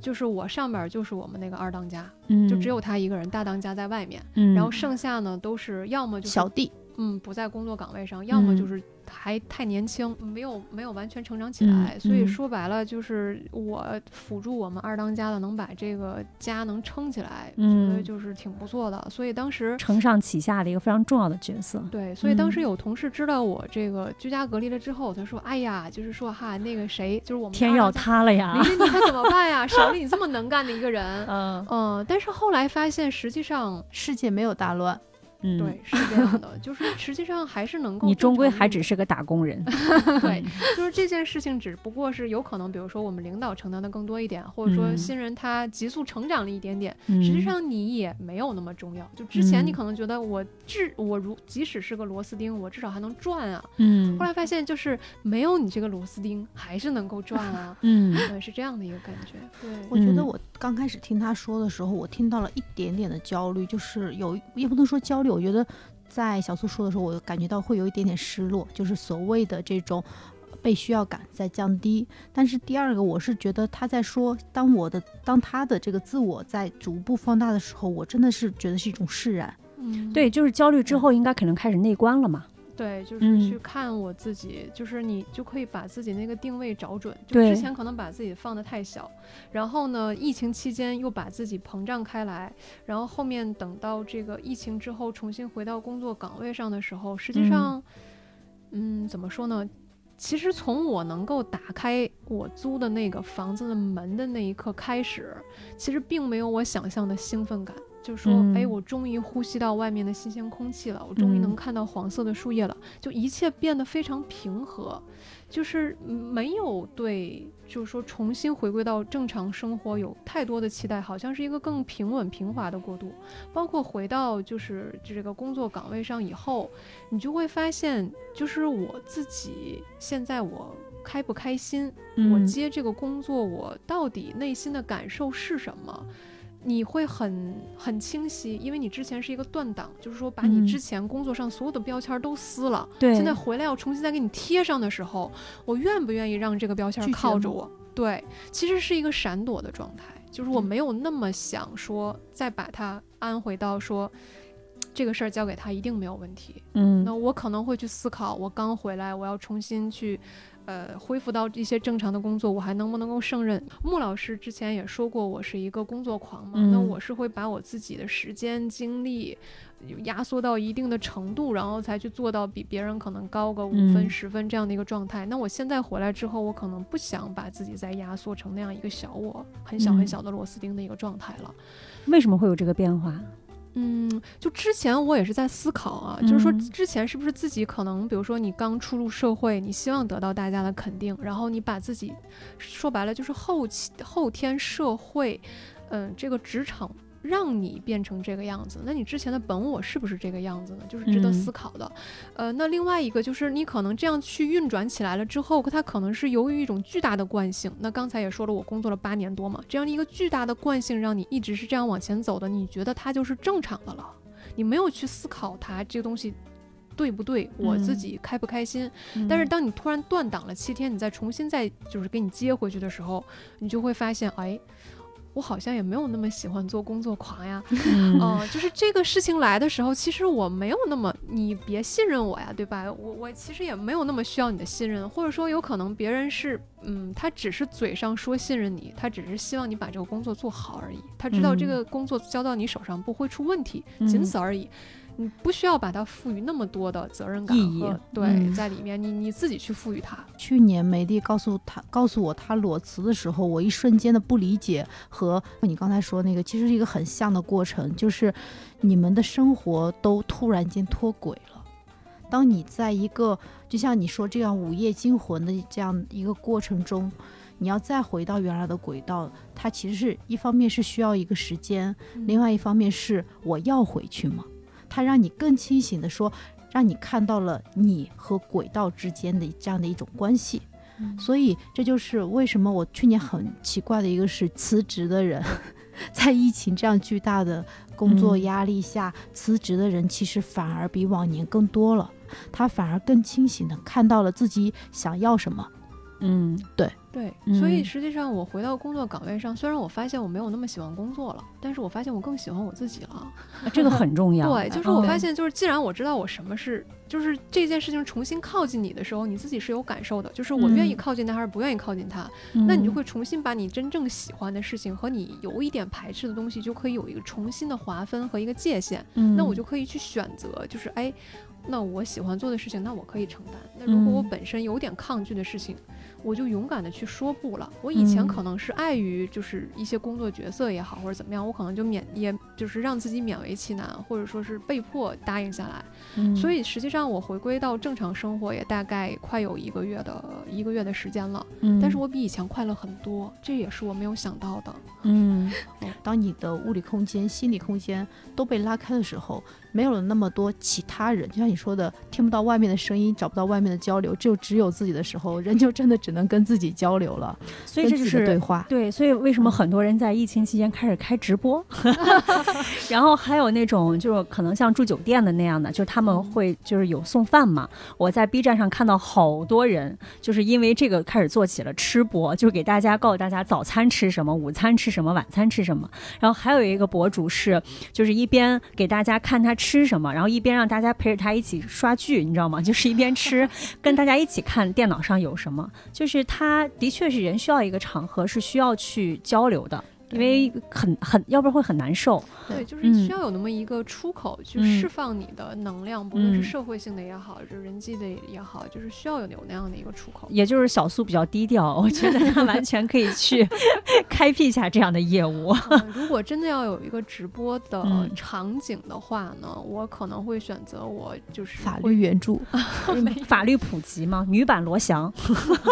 就是我上边就是我们那个二当家，嗯。就只有他一个人，大当家在外面，嗯，然后剩下呢都是要么就是小弟，嗯不在工作岗位上，要么嗯就是还太年轻，没有没有完全成长起来。嗯所以嗯说白了，就是我辅助我们二当家的，能把这个家能撑起来，我觉得嗯就是挺不错的。所以当时承上启下的一个非常重要的角色。对，所以当时嗯有同事知道我这个居家隔离了之后，他说：“哎呀，就是说哈，那个谁，就是我们天要塌了呀！林林，你可怎么办呀？少了你这么能干的一个人。”嗯嗯，但是后来发现，实际上世界没有大乱，嗯，对，是这样的，就是实际上还是能够你终归还只是个打工人。对，就是这件事情只不过是有可能，比如说我们领导承担的更多一点，或者说嗯新人他急速成长了一点点，嗯实际上你也没有那么重要。就之前你嗯可能觉得我至我如即使是个螺丝钉，我至少还能转啊，嗯后来发现就是没有你这个螺丝钉还是能够转啊，嗯对，是这样的一个感觉。对，我觉得嗯我刚开始听他说的时候，我听到了一点点的焦虑，就是有也不能说焦虑，我觉得在小苏说的时候，我感觉到会有一点点失落，就是所谓的这种被需要感在降低。但是第二个，我是觉得他在说，当我的当他的这个自我在逐步放大的时候，我真的是觉得是一种释然。嗯，对，就是焦虑之后应该可能开始内观了嘛。对，就是嗯去看我自己，就是你就可以把自己那个定位找准。就对之前可能把自己放得太小，然后呢，疫情期间又把自己膨胀开来，然后后面等到这个疫情之后重新回到工作岗位上的时候，实际嗯上，嗯怎么说呢？其实从我能够打开我租的那个房子的门的那一刻开始，其实并没有我想象的兴奋感。就说，嗯哎，我终于呼吸到外面的新鲜空气了，我终于能嗯看到黄色的树叶了，就一切变得非常平和，就是嗯没有对，就是说重新回归到正常生活有太多的期待，好像是一个更平稳平滑的过渡。包括回到就是这个工作岗位上以后，你就会发现，就是我自己现在我开不开心，我嗯接这个工作，我到底内心的感受是什么？你会很很清晰，因为你之前是一个断档，就是说把嗯你之前工作上所有的标签都撕了，对，现在回来要重新再给你贴上的时候，我愿不愿意让这个标签靠着我？对，其实是一个闪躲的状态，就是我嗯没有那么想说再把它安回到说这个事儿交给他一定没有问题。嗯那我可能会去思考，我刚回来，我要重新去，呃，恢复到一些正常的工作，我还能不能够胜任？穆老师之前也说过，我是一个工作狂嘛，那嗯我是会把我自己的时间精力压缩到一定的程度，然后才去做到比别人可能高个五分、嗯十分这样的一个状态。那我现在回来之后，我可能不想把自己再压缩成那样一个小我，很小很嗯小的螺丝钉的一个状态了。为什么会有这个变化？嗯，就之前我也是在思考啊，就是说嗯之前是不是自己可能，比如说你刚初入社会，你希望得到大家的肯定，然后你把自己说白了就是后期后天社会，嗯，这个职场让你变成这个样子，那你之前的本我是不是这个样子呢？就是值得嗯思考的。呃，那另外一个就是你可能这样去运转起来了之后，它可能是由于一种巨大的惯性。那刚才也说了，我工作了八年多嘛，这样的一个巨大的惯性让你一直是这样往前走的，你觉得它就是正常的了，你没有去思考它这个东西。对不对？我自嗯己开不开心？但是当你突然断档了七天，你再重新再就是给你接回去的时候，你就会发现，哎，我好像也没有那么喜欢做工作狂呀。嗯 嗯、就是这个事情来的时候，其实我没有那么，你别信任我呀，对吧？我我其实也没有那么需要你的信任，或者说有可能别人是，嗯，他只是嘴上说信任你，他只是希望你把这个工作做好而已，他知道这嗯个工作交到你手上不会出问题，仅嗯此而已。你不需要把它赋予那么多的责任感意义对、嗯在里面，你你自己去赋予它。去年梅丽告诉他告诉我他裸辞的时候，我一瞬间的不理解和你刚才说那个，其实是一个很像的过程，就是你们的生活都突然间脱轨了。当你在一个就像你说这样午夜惊魂的这样一个过程中，你要再回到原来的轨道，它其实是一方面是需要一个时间，另外一方面是我要回去吗？它让你更清醒的说，让你看到了你和轨道之间的这样的一种关系。所以这就是为什么我去年很奇怪的一个是辞职的人，在疫情这样巨大的工作嗯压力下，辞职的人其实反而比往年更多了。他反而更清醒的看到了自己想要什么。嗯对对，所以嗯实际上我回到工作岗位上，虽然我发现我没有那么喜欢工作了，但是我发现我更喜欢我自己了。这个很重要。对，就是我嗯发现，就是既然我知道我什么是，就是这件事情重新靠近你的时候，你自己是有感受的，就是我愿意嗯靠近他还是不愿意靠近他，嗯那你就会重新把你真正喜欢的事情和你有一点排斥的东西，就可以有一个重新的划分和一个界限。嗯，那我就可以去选择，就是哎，那我喜欢做的事情，那我可以承担。那如果我嗯本身有点抗拒的事情，我就勇敢的去说不了。我以前嗯可能是碍于就是一些工作角色也好，或者怎么样，我可能就免也就是让自己勉为其难，或者说是被迫答应下来。嗯所以实际上我回归到正常生活也大概快有一个月的一个月的时间了，嗯但是我比以前快乐很多，这也是我没有想到的。嗯哦，当你的物理空间、心理空间都被拉开的时候，没有了那么多其他人，就像你说的，听不到外面的声音，找不到外面的交流，就只有自己的时候，人就真的只能跟自己交流了，所以这就跟自己的对话。对，所以为什么很多人在疫情期间开始开直播，然后还有那种就是可能像住酒店的那样的，就是他们会就是有送饭嘛。我在 B 站上看到好多人就是因为这个开始做起了吃播，就是给大家告诉大家早餐吃什么，午餐吃什么，晚餐吃什么。然后还有一个博主是就是一边给大家看他吃什么，然后一边让大家陪着他一起刷剧，你知道吗？就是一边吃跟大家一起看电脑上有什么。就是他的确是人需要一个场合是需要去交流的，因为很很，要不然会很难受。对，就是嗯需要有那么一个出口去嗯释放你的能量，不论嗯是社会性的也好，就是人际的也好，就是需要有有那样的一个出口。也就是小苏比较低调，我觉得他完全可以去 开辟一下这样的业务。嗯如果真的要有一个直播的嗯场景的话呢，我可能会选择我就是法律援助，法律普及嘛，女版罗翔。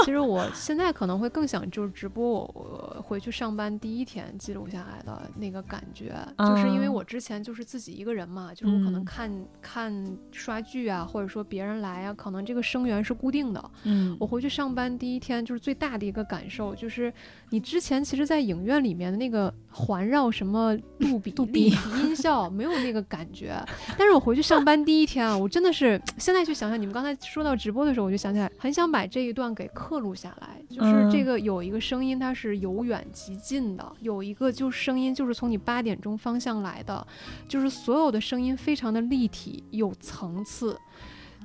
其实我现在可能会更想就是直播我我回去上班第一天记录下来的那个感觉，就是因为啊我之前就是自己一个人嘛，就是我可能嗯看、看刷剧啊，或者说别人来啊，可能这个声源是固定的。嗯我回去上班第一天，就是最大的一个感受，就是你之前其实，在影院里面的那个环绕什么 杜比、杜比音效，没有那个感觉。但是我回去上班第一天啊，我真的是现在去想想，你们刚才说到直播的时候，我就想起来，很想把这一段给刻录下来。就是嗯这个有一个声音，它是由远及近的，有一个就是声音就是从你八点钟方向来的，就是所有的声音非常的立体，有层次。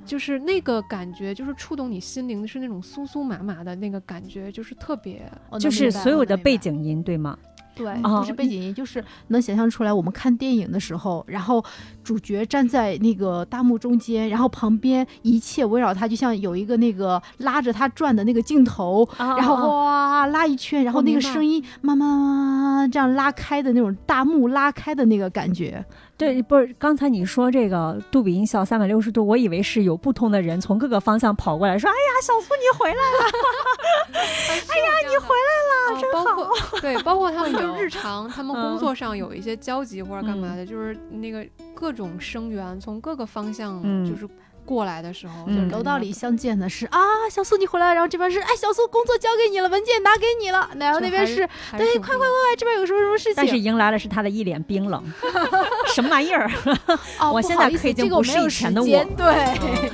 就是那个感觉，就是触动你心灵的是那种酥酥麻麻的那个感觉，就是特别就是所有的背景音，对吗？对啊。不是背景音，就是能想象出来，我们看电影的时候，然后主角站在那个大幕中间，然后旁边一切围绕他，就像有一个那个拉着他转的那个镜头，然后哇拉一圈，然后那个声音慢慢慢慢这样拉开的那种大幕拉开的那个感觉，对，不是刚才你说这个杜比音效三百六十度，我以为是有不同的人从各个方向跑过来说：“哎呀，小苏你回来了。哎呀，你回来了，真好对，包括他们 就日常，他们工作上有一些交集或者干嘛的，就是那个各种声源从各个方向嗯就是过来的时候，嗯就是楼道里相见的是啊，小苏你回来了，然后这边是哎小苏工作交给你了，文件拿给你了，然后那边是对，挺不一样快快快，这边有什么什么事情？但是迎来了是他的一脸冰冷，什么玩意儿？哦，我现在可已经不是以前的我对。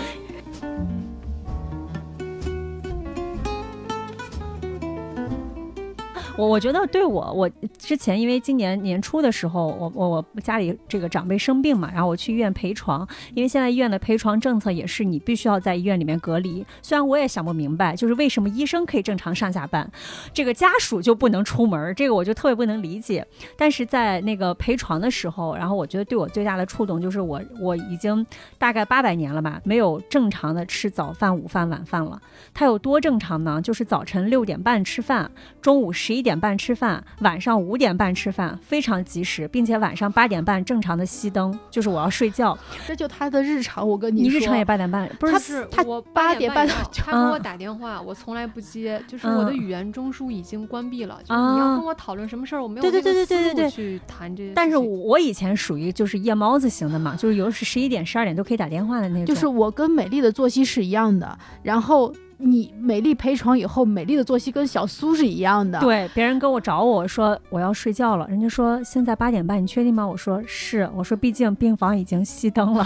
我我觉得对我，我之前因为今年年初的时候，我我我家里这个长辈生病嘛，然后我去医院陪床，因为现在医院的陪床政策也是你必须要在医院里面隔离。虽然我也想不明白，就是为什么医生可以正常上下班，这个家属就不能出门，这个我就特别不能理解。但是在那个陪床的时候，然后我觉得对我最大的触动就是我我已经大概八百年了吧，没有正常的吃早饭、午饭、晚饭了。它有多正常呢？就是早晨六点半吃饭，中午十一点点半吃饭，晚上五点半吃饭，非常及时，并且晚上八点半正常的熄灯，就是我要睡觉。这就他的日常。我跟说，你日常也八点半，不是他是他我八点半他给我嗯打电话，我从来不接，就是我的嗯语言中枢已经关闭了。就是你要啊跟我讨论什么事儿，我没有对对那个对对对对去谈这些。但是我以前属于就是夜猫子型的嘛，就是有时十一点、十二点都可以打电话的那种。就是我跟美丽的作息是一样的，然后你美丽陪床以后，美丽的作息跟小苏是一样的。，对别人跟我找我说我要睡觉了，人家说现在八点半，你确定吗？我说是，我说毕竟病房已经熄灯了，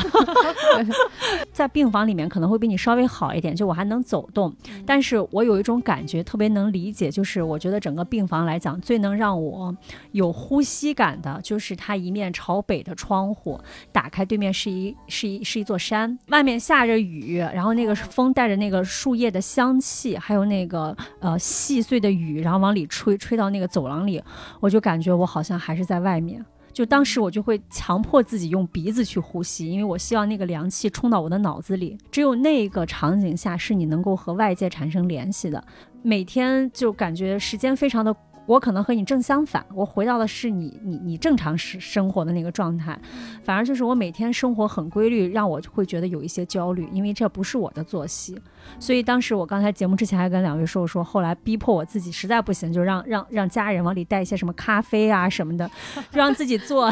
在病房里面可能会比你稍微好一点，就我还能走动，但是我有一种感觉特别能理解，就是我觉得整个病房来讲，最能让我有呼吸感的，就是它一面朝北的窗户，打开对面是一是一是一座山，外面下着雨，然后那个风带着那个树叶的香气，还有那个呃细碎的雨，然后往里吹，吹到那个走廊里，我就感觉我好像还是在外面。就当时我就会强迫自己用鼻子去呼吸，因为我希望那个凉气冲到我的脑子里。只有那个场景下是你能够和外界产生联系的。每天就感觉时间非常的，我可能和你正相反，我回到的是你你你正常生生活的那个状态，反而就是我每天生活很规律，让我会觉得有一些焦虑，因为这不是我的作息。所以当时我刚才节目之前还跟两位说，我说后来逼迫我自己实在不行，就让让让家人往里带一些什么咖啡啊什么的，就让自己做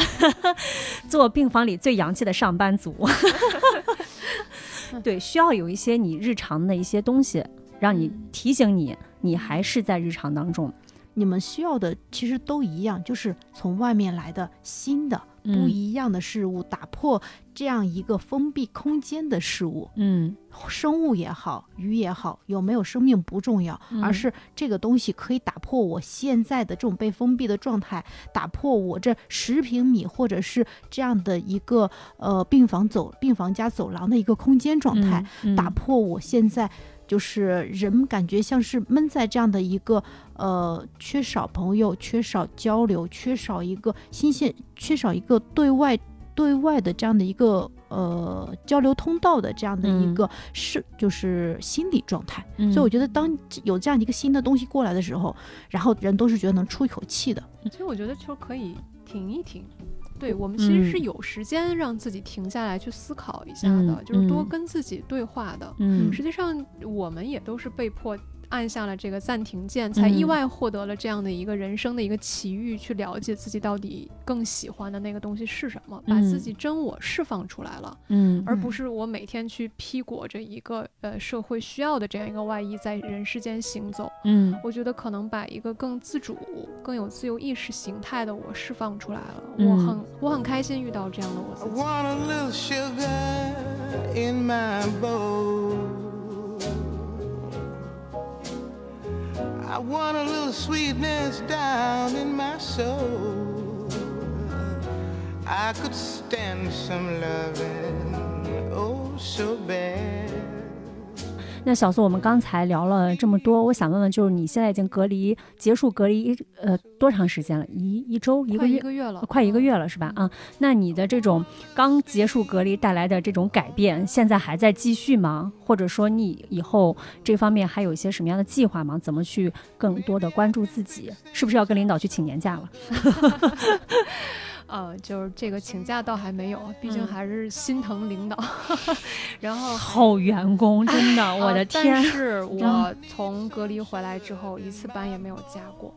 做病房里最洋气的上班族。对，需要有一些你日常的一些东西，让你提醒你，你还是在日常当中。你们需要的其实都一样，就是从外面来的新的、不嗯一样的事物，打破这样一个封闭空间的事物。嗯。生物也好，鱼也好，有没有生命不重要，嗯。而是这个东西可以打破我现在的这种被封闭的状态，打破我这十平米或者是这样的一个呃病房走病房加走廊的一个空间状态，嗯。打破我现在就是人感觉像是闷在这样的一个呃缺少朋友、缺少交流、缺少一个新鲜、缺少一个对外对外的这样的一个呃交流通道的这样的一嗯个是、就是心理状态。嗯所以我觉得当有这样一个新的东西过来的时候，然后人都是觉得能出一口气的。所以我觉得就可以停一停。对我们其实是嗯有时间让自己停下来去思考一下的，嗯就是多嗯跟自己对话的。嗯实际上，我们也都是被迫按下了这个暂停键，才意嗯外获得了这样的一个人生的一个奇遇，去了解自己到底更喜欢的那个东西是什么，把自嗯己真我释放出来了，嗯而不是我每天去披裹着一个呃社会需要的这样一个外衣在人世间行走。嗯我觉得可能把一个更自主、更有自由意识形态的我释放出来了，嗯我很我很开心遇到这样的我自己。want a little sugar in my bowl. I want a little sweetness down in my soul. I could stand some loving, oh so bad. 那小苏，我们刚才聊了这么多，我想问问，就是你现在已经隔离结束隔离呃多长时间了？一一周一个月？一个月了，快一个月了是吧？啊，那你的这种刚结束隔离带来的这种改变，现在还在继续吗？或者说你以后这方面还有一些什么样的计划吗？怎么去更多的关注自己？是不是要跟领导去请年假了？呃，就是这个请假倒还没有，毕竟嗯还是心疼领导。然后好员工，真的，我的呃天但！是我从隔离回来之后，一次班也没有加过。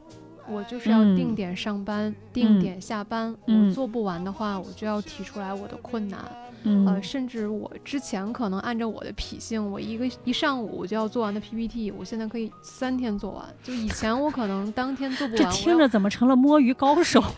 我就是要嗯定点上班，定嗯点下班。嗯我做不完的话，我就要提出来我的困难。嗯呃，甚至我之前可能按照我的脾性，我一个一上午就要做完的 PPT，我现在可以三天做完。就以前我可能当天做不完，这听着怎么成了摸鱼高手？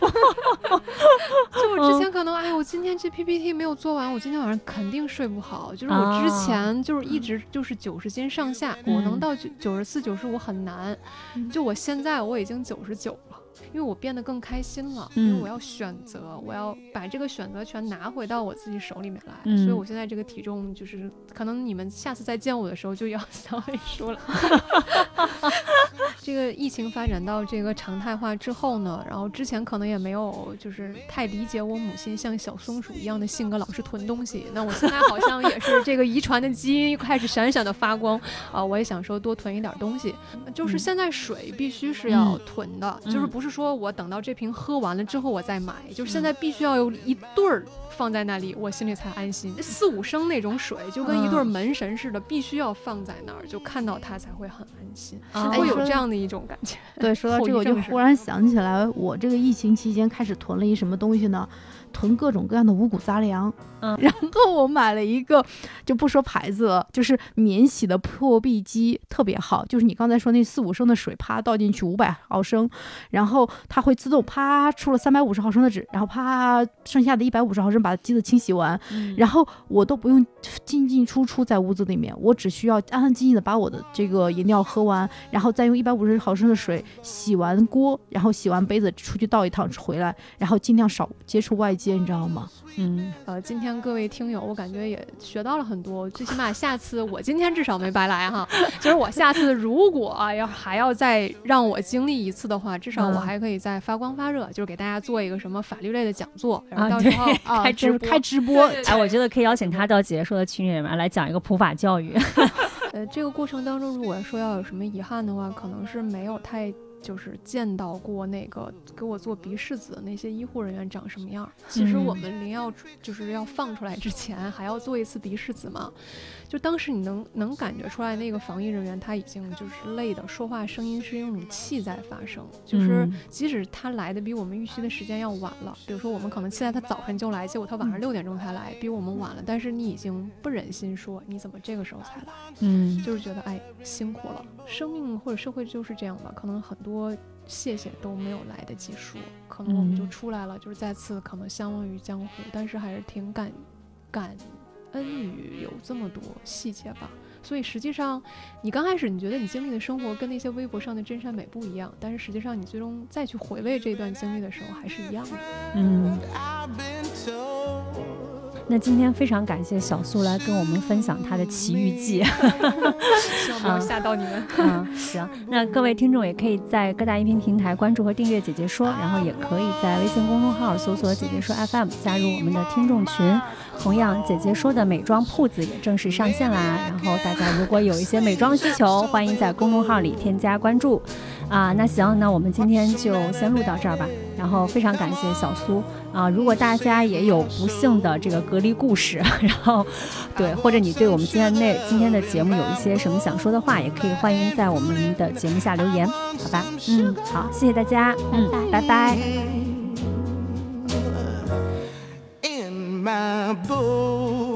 就我嗯之前可能，哎，我今天这 PPT 没有做完，我今天晚上肯定睡不好。就是我之啊前就是一直就是九十斤上下，我能嗯到九九十四、九十五很难。嗯就我现在我已经九十九了，因为我变得更开心了，因为嗯我要选择，我要把这个选择权拿回到我自己手里面来。嗯所以我现在这个体重就是，可能你们下次再见我的时候就要小黑书了。这个疫情发展到这个常态化之后呢，然后之前可能也没有就是太理解我母亲像小松鼠一样的性格，老是囤东西。那我现在好像也是这个遗传的基因开始闪闪的发光啊、我也想说多囤一点东西。就是嗯现在水必须是要嗯囤的，嗯就是不是说我等到这瓶喝完了之后我再买，就是现在必须要有一对儿放在那里，我心里才安心。四五升那种水就跟一对门神似的，必须要放在那儿，就看到它才会很安心，啊会有这样的一种感觉。对，说到这个，我就忽然想起来，我这个疫情期间开始囤了一什么东西呢？囤各种各样的五谷杂粮。嗯 然后我买了一个，就不说牌子了，就是免洗的破壁机，特别好。就是你刚才说那四五升的水，啪倒进去五百毫升，然后它会自动啪出了三百五十毫升的纸，然后啪剩下的一百五十毫升把机子清洗完，嗯然后我都不用进进出出在屋子里面，我只需要安安静静的把我的这个饮料喝完，然后再用一百五十毫升的水洗完锅，然后洗完杯子出去倒一趟回来，然后尽量少接触外界，你知道吗？嗯呃，今天各位听友，我感觉也学到了很多，最起码下次我今天至少没白来哈。就是我下次如果啊要还要再让我经历一次的话，至少我嗯还可以再发光发热，就是给大家做一个什么法律类的讲座，然后啊对到时候啊，开直播开直播，哎，我觉得可以邀请他到姐姐说的群里面来讲一个普法教育。呃，这个过程当中，如果说要有什么遗憾的话，可能是没有太就是见到过那个给我做鼻拭子的那些医护人员长什么样。其实我嗯们临要就是要放出来之前，还要做一次鼻拭子嘛。就当时你能能感觉出来，那个防疫人员他已经就是累的，说话声音是用气在发声，就是嗯。即使他来的比我们预期的时间要晚了，比如说我们可能期待他早晨就来，结果他晚上六点钟才来，比我们晚了，但是你已经不忍心说你怎么这个时候才来。嗯。就是觉得哎辛苦了，生命或者社会就是这样吧，可能很多谢谢都没有来得及说，可能我们就嗯。出来了，就是再次可能相忘于江湖，但是还是挺感感恩语有这么多细节吧。所以实际上，你刚开始你觉得你经历的生活跟那些微博上的真善美不一样，但是实际上你最终再去回味这段经历的时候，还是一样的。嗯。那今天非常感谢小苏来跟我们分享她的奇遇记。希望没有吓到你们。嗯，行，那各位听众也可以在各大音频平台关注和订阅“姐姐说”，然后也可以在微信公众号搜索“姐姐说 FM” 加入我们的听众群。同样，姐姐说的美妆铺子也正式上线啦。然后大家如果有一些美妆需求，欢迎在公众号里添加关注。啊，那行，那我们今天就先录到这儿吧。然后非常感谢小苏啊，如果大家也有不幸的这个隔离故事，然后对，或者你对我们今天那今天的节目有一些什么想说的话，也可以欢迎在我们的节目下留言，好吧？嗯，好，谢谢大家，嗯，拜拜 In my boo